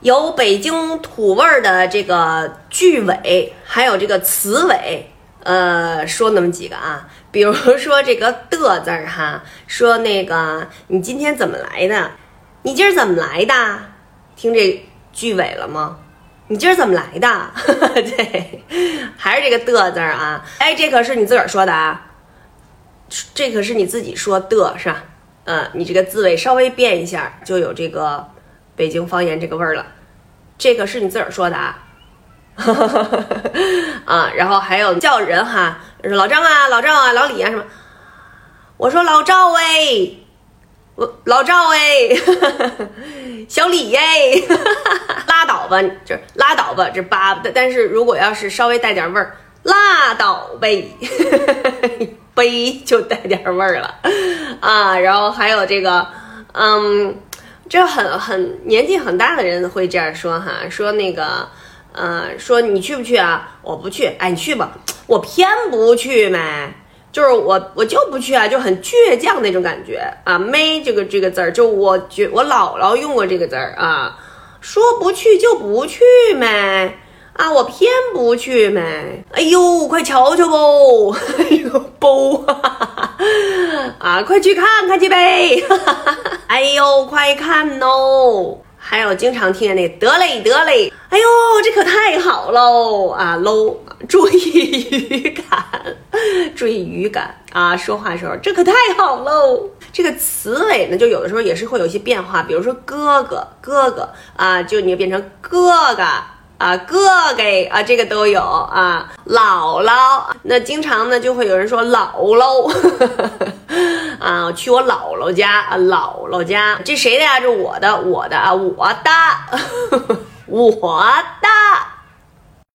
有北京土味儿的这个句尾，还有这个词尾，呃，说那么几个啊，比如说这个的字儿哈，说那个你今天怎么来的？你今儿怎么来的？听这句尾了吗？你今儿怎么来的？对，还是这个的字儿啊？哎，这可是你自个儿说的啊，这可是你自己说的是吧？嗯，你这个字尾稍微变一下，就有这个北京方言这个味儿了。这个是你自个儿说的啊？啊，然后还有叫人哈，说老张啊，老赵啊，老李啊什么？我说老赵哎，我老赵哎，小李哎，拉倒吧，就是拉倒吧，这八，但是如果要是稍微带点味儿，拉倒呗。杯就带点味儿了，啊，然后还有这个，嗯，这很很年纪很大的人会这样说哈，说那个，呃，说你去不去啊？我不去，哎，你去吧，我偏不去呗，就是我我就不去啊，就很倔强那种感觉。啊，没这个这个字儿，就我觉我姥姥用过这个字儿啊，说不去就不去呗。我偏不去呗！哎呦，快瞧瞧不，哎呦包，啊，快去看看去呗！哎呦，快看哦！还有经常听见那得嘞得嘞，哎呦，这可太好喽啊喽！注意语感，注意语感啊！说话的时候这可太好喽！这个词尾呢，就有的时候也是会有一些变化，比如说哥哥哥哥啊，就你变成哥哥。啊，哥哥啊，这个都有啊。姥姥，那经常呢就会有人说姥姥，啊，去我姥姥家啊，姥姥家，这谁的呀？这我的，我的啊，我的，我的。